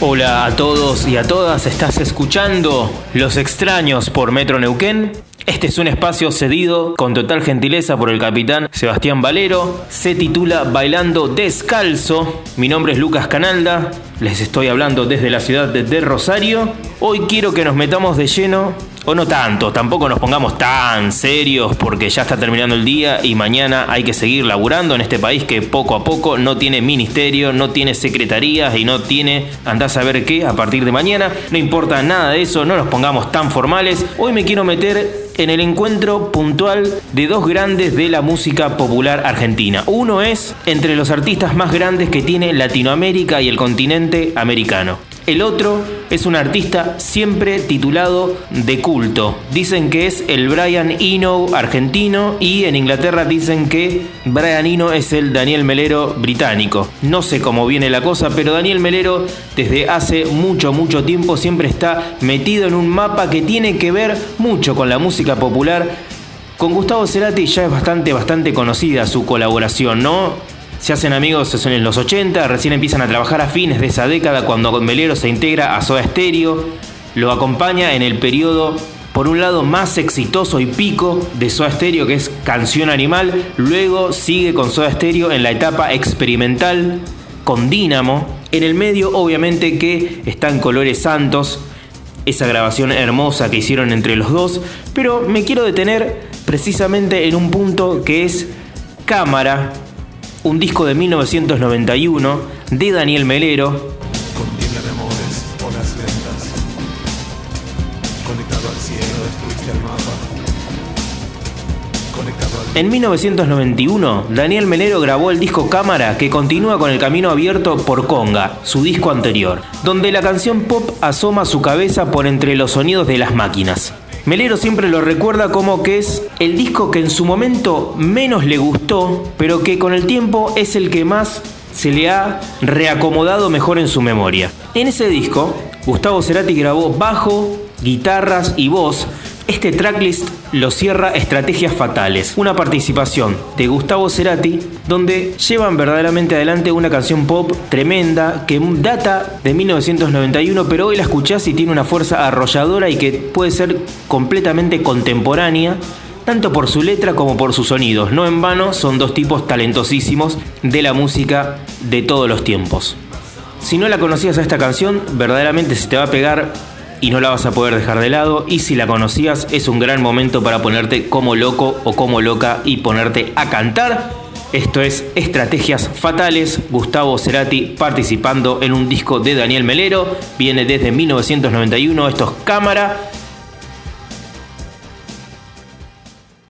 Hola a todos y a todas, estás escuchando Los extraños por Metro Neuquén. Este es un espacio cedido con total gentileza por el capitán Sebastián Valero. Se titula Bailando Descalzo. Mi nombre es Lucas Canalda. Les estoy hablando desde la ciudad de Rosario. Hoy quiero que nos metamos de lleno o no tanto, tampoco nos pongamos tan serios porque ya está terminando el día y mañana hay que seguir laburando en este país que poco a poco no tiene ministerio, no tiene secretarías y no tiene andás a ver qué a partir de mañana. No importa nada de eso, no nos pongamos tan formales. Hoy me quiero meter en el encuentro puntual de dos grandes de la música popular argentina. Uno es entre los artistas más grandes que tiene Latinoamérica y el continente americano. El otro es un artista siempre titulado de culto. Dicen que es el Brian Eno argentino y en Inglaterra dicen que Brian Eno es el Daniel Melero británico. No sé cómo viene la cosa, pero Daniel Melero desde hace mucho, mucho tiempo siempre está metido en un mapa que tiene que ver mucho con la música popular. Con Gustavo Cerati ya es bastante, bastante conocida su colaboración, ¿no? Se hacen amigos en los 80, recién empiezan a trabajar a fines de esa década cuando Melero se integra a Soda Stereo, lo acompaña en el periodo por un lado más exitoso y pico de Soda Stereo que es Canción Animal, luego sigue con Soda Stereo en la etapa experimental con Dynamo, en el medio obviamente que están Colores Santos, esa grabación hermosa que hicieron entre los dos, pero me quiero detener precisamente en un punto que es Cámara, un disco de 1991 de Daniel Melero. En 1991, Daniel Melero grabó el disco Cámara que continúa con el camino abierto por Conga, su disco anterior, donde la canción pop asoma su cabeza por entre los sonidos de las máquinas. Melero siempre lo recuerda como que es el disco que en su momento menos le gustó, pero que con el tiempo es el que más se le ha reacomodado mejor en su memoria. En ese disco, Gustavo Cerati grabó bajo, guitarras y voz este tracklist lo cierra Estrategias Fatales, una participación de Gustavo Cerati donde llevan verdaderamente adelante una canción pop tremenda que data de 1991 pero hoy la escuchás y tiene una fuerza arrolladora y que puede ser completamente contemporánea tanto por su letra como por sus sonidos. No en vano son dos tipos talentosísimos de la música de todos los tiempos. Si no la conocías a esta canción, verdaderamente se te va a pegar y no la vas a poder dejar de lado. Y si la conocías es un gran momento para ponerte como loco o como loca y ponerte a cantar. Esto es Estrategias Fatales, Gustavo Cerati participando en un disco de Daniel Melero, viene desde 1991, esto es Cámara